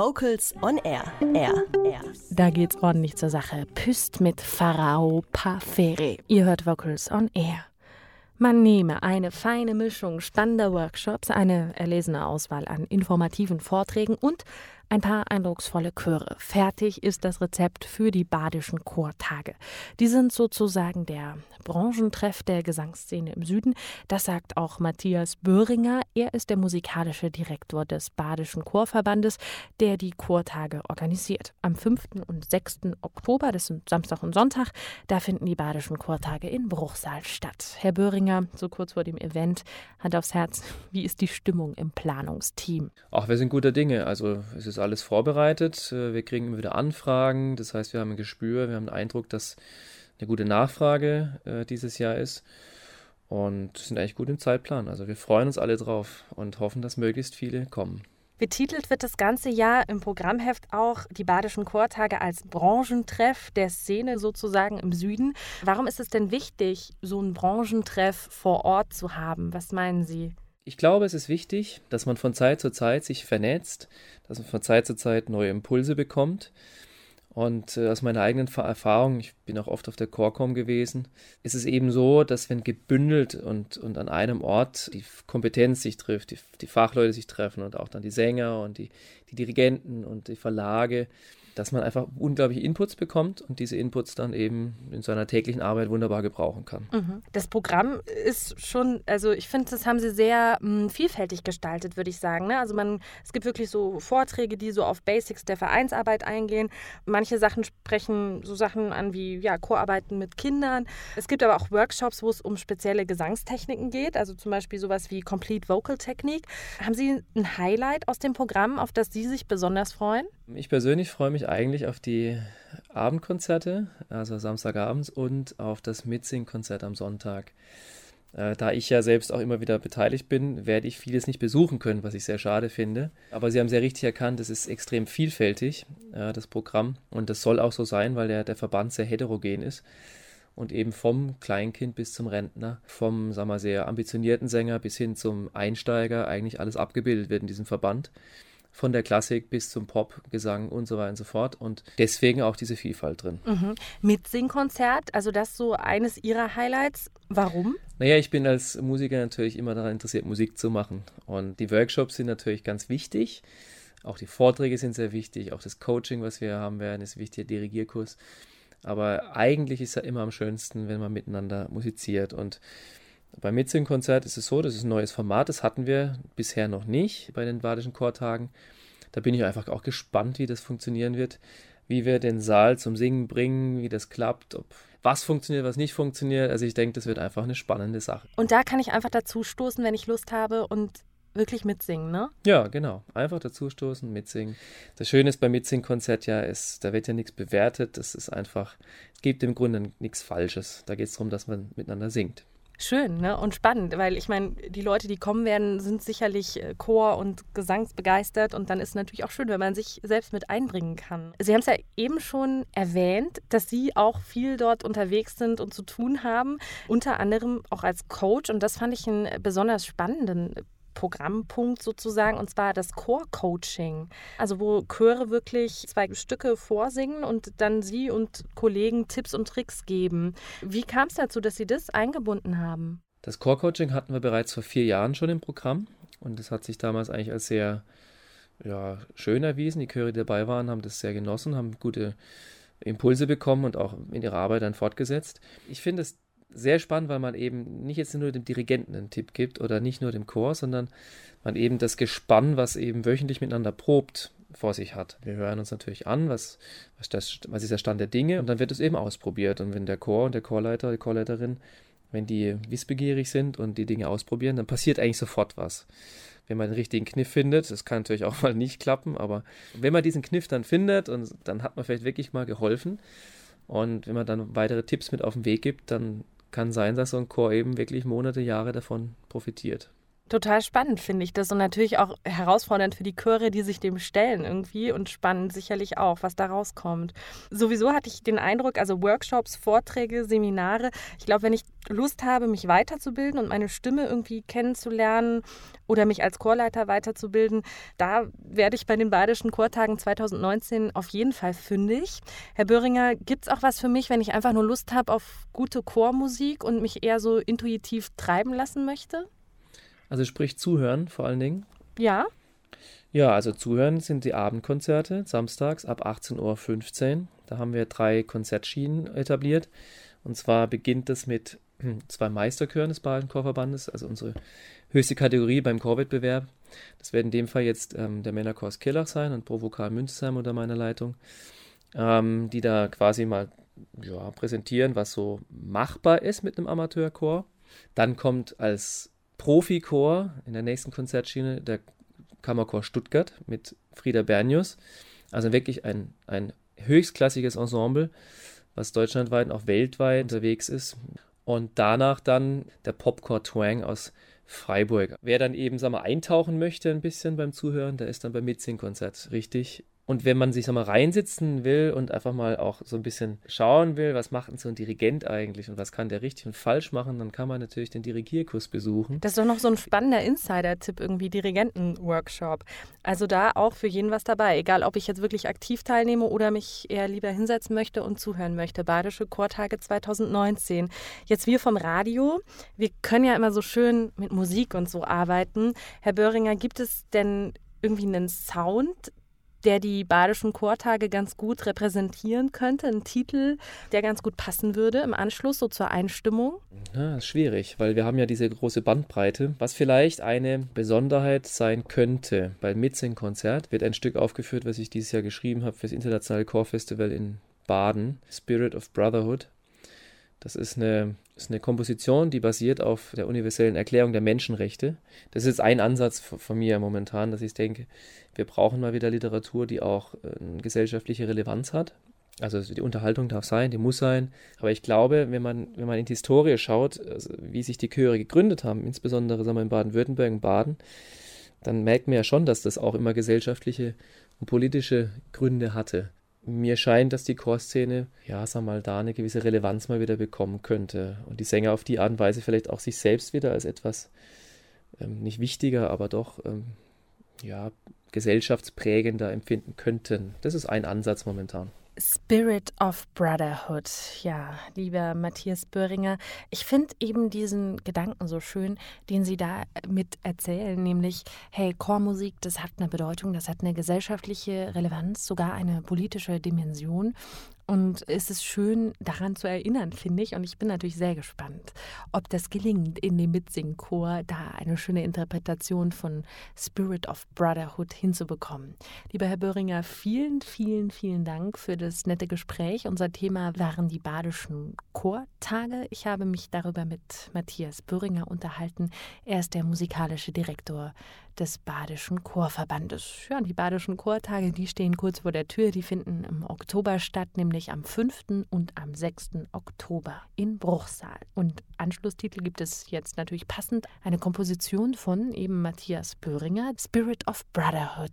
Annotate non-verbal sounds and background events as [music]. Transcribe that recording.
Vocals on Air. Air, Air. Da geht's ordentlich zur Sache. Püst mit Pharao Pafere. Ihr hört Vocals on Air. Man nehme eine feine Mischung spannender Workshops, eine erlesene Auswahl an informativen Vorträgen und ein paar eindrucksvolle Chöre. Fertig ist das Rezept für die badischen Chortage. Die sind sozusagen der Branchentreff der Gesangsszene im Süden. Das sagt auch Matthias Böhringer. Er ist der musikalische Direktor des Badischen Chorverbandes, der die Chortage organisiert. Am 5. und 6. Oktober, das sind Samstag und Sonntag, da finden die Badischen Chortage in Bruchsal statt. Herr Böhringer, so kurz vor dem Event, Hand aufs Herz, wie ist die Stimmung im Planungsteam? Ach, wir sind guter Dinge. Also es ist alles vorbereitet. Äh, wir kriegen immer wieder Anfragen. Das heißt, wir haben ein Gespür, wir haben den Eindruck, dass eine gute Nachfrage äh, dieses Jahr ist und sind eigentlich gut im Zeitplan. Also wir freuen uns alle drauf und hoffen, dass möglichst viele kommen. Betitelt wird das ganze Jahr im Programmheft auch die Badischen Chortage als Branchentreff der Szene sozusagen im Süden. Warum ist es denn wichtig, so einen Branchentreff vor Ort zu haben? Was meinen Sie? Ich glaube, es ist wichtig, dass man von Zeit zu Zeit sich vernetzt, dass man von Zeit zu Zeit neue Impulse bekommt. Und äh, aus meiner eigenen Erfahrung, ich bin auch oft auf der Chorcom gewesen, ist es eben so, dass wenn gebündelt und, und an einem Ort die Kompetenz sich trifft, die, die Fachleute sich treffen und auch dann die Sänger und die, die Dirigenten und die Verlage, dass man einfach unglaubliche Inputs bekommt und diese Inputs dann eben in seiner täglichen Arbeit wunderbar gebrauchen kann. Mhm. Das Programm ist schon, also ich finde, das haben sie sehr mh, hm, vielfältig gestaltet, würde ich sagen. Ne? Also man, es gibt wirklich so Vorträge, die so auf Basics der Vereinsarbeit eingehen. Manche Sachen sprechen so Sachen an wie ja, Chorarbeiten mit Kindern. Es gibt aber auch Workshops, wo es um spezielle Gesangstechniken geht, also zum Beispiel sowas wie Complete Vocal Technique. Haben Sie ein Highlight aus dem Programm, auf das Sie sich besonders freuen? Ich persönlich freue mich eigentlich auf die Abendkonzerte, also Samstagabends, und auf das Mitsing-Konzert am Sonntag. Äh, da ich ja selbst auch immer wieder beteiligt bin, werde ich vieles nicht besuchen können, was ich sehr schade finde. Aber Sie haben sehr richtig erkannt, es ist extrem vielfältig, äh, das Programm. Und das soll auch so sein, weil der, der Verband sehr heterogen ist und eben vom Kleinkind bis zum Rentner, vom sagen wir, sehr ambitionierten Sänger bis hin zum Einsteiger eigentlich alles abgebildet wird in diesem Verband von der Klassik bis zum Pop, Gesang und so weiter und so fort. Und deswegen auch diese Vielfalt drin. Mhm. Mitsingkonzert, also das so eines Ihrer Highlights. Warum? Naja, ich bin als Musiker natürlich immer daran interessiert, Musik zu machen. Und die Workshops sind natürlich ganz wichtig. Auch die Vorträge sind sehr wichtig. Auch das Coaching, was wir haben werden, ist wichtig, der Dirigierkurs. Aber eigentlich ist es ja immer am schönsten, wenn man miteinander musiziert. Und beim Mitsing-Konzert ist es so, das ist ein neues Format, das hatten wir bisher noch nicht bei den Badischen Chortagen. Da bin ich einfach auch gespannt, wie das funktionieren wird, wie wir den Saal zum Singen bringen, wie das klappt, ob was funktioniert, was nicht funktioniert. Also ich denke, das wird einfach eine spannende Sache. Und da kann ich einfach dazu stoßen, wenn ich Lust habe und wirklich mitsingen, ne? Ja, genau. Einfach dazustoßen, mitsingen. Das Schöne ist beim Mitsingen-Konzert ja, ist, da wird ja nichts bewertet. Das ist einfach, es gibt im Grunde nichts Falsches. Da geht es darum, dass man miteinander singt schön ne? und spannend, weil ich meine, die Leute, die kommen werden, sind sicherlich äh, Chor- und Gesangsbegeistert und dann ist es natürlich auch schön, wenn man sich selbst mit einbringen kann. Sie haben es ja eben schon erwähnt, dass Sie auch viel dort unterwegs sind und zu tun haben, unter anderem auch als Coach und das fand ich einen besonders spannenden Programmpunkt sozusagen, und zwar das Chor-Coaching. Also wo Chöre wirklich zwei Stücke vorsingen und dann Sie und Kollegen Tipps und Tricks geben. Wie kam es dazu, dass Sie das eingebunden haben? Das Chor-Coaching hatten wir bereits vor vier Jahren schon im Programm und das hat sich damals eigentlich als sehr ja, schön erwiesen. Die Chöre, die dabei waren, haben das sehr genossen, haben gute Impulse bekommen und auch in ihrer Arbeit dann fortgesetzt. Ich finde es sehr spannend, weil man eben nicht jetzt nur dem Dirigenten einen Tipp gibt oder nicht nur dem Chor, sondern man eben das Gespann, was eben wöchentlich miteinander probt, vor sich hat. Wir hören uns natürlich an, was, was, das, was ist der Stand der Dinge und dann wird es eben ausprobiert. Und wenn der Chor und der Chorleiter, die Chorleiterin, wenn die wissbegierig sind und die Dinge ausprobieren, dann passiert eigentlich sofort was. Wenn man den richtigen Kniff findet, das kann natürlich auch [laughs] mal nicht klappen, aber wenn man diesen Kniff dann findet und dann hat man vielleicht wirklich mal geholfen. Und wenn man dann weitere Tipps mit auf den Weg gibt, dann kann sein, dass so ein Chor eben wirklich Monate, Jahre davon profitiert. Total spannend finde ich das und natürlich auch herausfordernd für die Chöre, die sich dem stellen irgendwie und spannend sicherlich auch, was da rauskommt. Sowieso hatte ich den Eindruck, also Workshops, Vorträge, Seminare, ich glaube, wenn ich Lust habe, mich weiterzubilden und meine Stimme irgendwie kennenzulernen oder mich als Chorleiter weiterzubilden, da werde ich bei den Badischen Chortagen 2019 auf jeden Fall fündig. Herr Böhringer, gibt es auch was für mich, wenn ich einfach nur Lust habe auf gute Chormusik und mich eher so intuitiv treiben lassen möchte? Also sprich zuhören vor allen Dingen. Ja. Ja, also zuhören sind die Abendkonzerte samstags ab 18.15 Uhr. Da haben wir drei Konzertschienen etabliert. Und zwar beginnt es mit [clears throat] zwei Meisterchören des Badischen Chorverbandes, also unsere höchste Kategorie beim Chorwettbewerb. Das wird in dem Fall jetzt ähm, der Männerchor Kirlach sein und Provokal Münzheim unter meiner Leitung, ähm, die da quasi mal ja, präsentieren, was so machbar ist mit einem Amateurchor. Dann kommt als Profichor in der nächsten Konzertschiene der Kammerchor Stuttgart mit Frieda Bernius. Also wirklich ein, ein höchstklassiges Ensemble, was deutschlandweit und auch weltweit unterwegs ist. Und danach dann der Popcore Twang aus Freiburg. Wer dann eben, sag mal, eintauchen möchte ein bisschen beim Zuhören, der ist dann beim Mitsing-Konzert richtig und wenn man sich mal reinsitzen will und einfach mal auch so ein bisschen schauen will, was macht denn so ein Dirigent eigentlich und was kann der richtig und falsch machen, dann kann man natürlich den Dirigierkurs besuchen. Das ist doch noch so ein spannender Insider-Tipp irgendwie, Dirigenten-Workshop. Also da auch für jeden was dabei, egal ob ich jetzt wirklich aktiv teilnehme oder mich eher lieber hinsetzen möchte und zuhören möchte. Badische Chortage 2019. Jetzt wir vom Radio, wir können ja immer so schön mit Musik und so arbeiten. Herr Böhringer, gibt es denn irgendwie einen Sound, der die badischen Chortage ganz gut repräsentieren könnte, ein Titel, der ganz gut passen würde im Anschluss so zur Einstimmung? Ja, ist schwierig, weil wir haben ja diese große Bandbreite. Was vielleicht eine Besonderheit sein könnte, beim Mitsing-Konzert wird ein Stück aufgeführt, was ich dieses Jahr geschrieben habe für das Internationale Chorfestival in Baden, Spirit of Brotherhood. Das ist eine, ist eine Komposition, die basiert auf der universellen Erklärung der Menschenrechte. Das ist ein Ansatz von mir momentan, dass ich denke, wir brauchen mal wieder Literatur, die auch äh, eine gesellschaftliche Relevanz hat. Also die Unterhaltung darf sein, die muss sein. Aber ich glaube, wenn man, wenn man in die Historie schaut, also wie sich die Chöre gegründet haben, insbesondere sagen wir, in Baden-Württemberg und Baden, dann merkt man ja schon, dass das auch immer gesellschaftliche und politische Gründe hatte mir scheint, dass die Chorszene, ja, sag mal, da eine gewisse Relevanz mal wieder bekommen könnte. Und die Sänger auf die Art und Weise vielleicht auch sich selbst wieder als etwas ähm, nicht wichtiger, aber doch, ähm, ja, gesellschaftsprägender empfinden könnten. Das ist ein Ansatz momentan. Spirit of Brotherhood. Ja, lieber Matthias Böhringer, ich finde eben diesen Gedanken so schön, den Sie da mit erzählen, nämlich, hey, Chormusik, das hat eine Bedeutung, das hat eine gesellschaftliche Relevanz, sogar eine politische Dimension. Und es ist schön, daran zu erinnern, finde ich. Und ich bin natürlich sehr gespannt, ob das gelingt, in dem Mitsingchor da eine schöne Interpretation von Spirit of Brotherhood hinzubekommen. Lieber Herr Böhringer, vielen, vielen, vielen Dank für das nette Gespräch. Unser Thema waren die badischen Chortage. Ich habe mich darüber mit Matthias Böhringer unterhalten. Er ist der musikalische Direktor des Badischen Chorverbandes. Ja, die Badischen Chortage, die stehen kurz vor der Tür. Die finden im Oktober statt, nämlich am 5. und am 6. Oktober in Bruchsal. Und Anschlusstitel gibt es jetzt natürlich passend eine Komposition von eben Matthias Böhringer, Spirit of Brotherhood.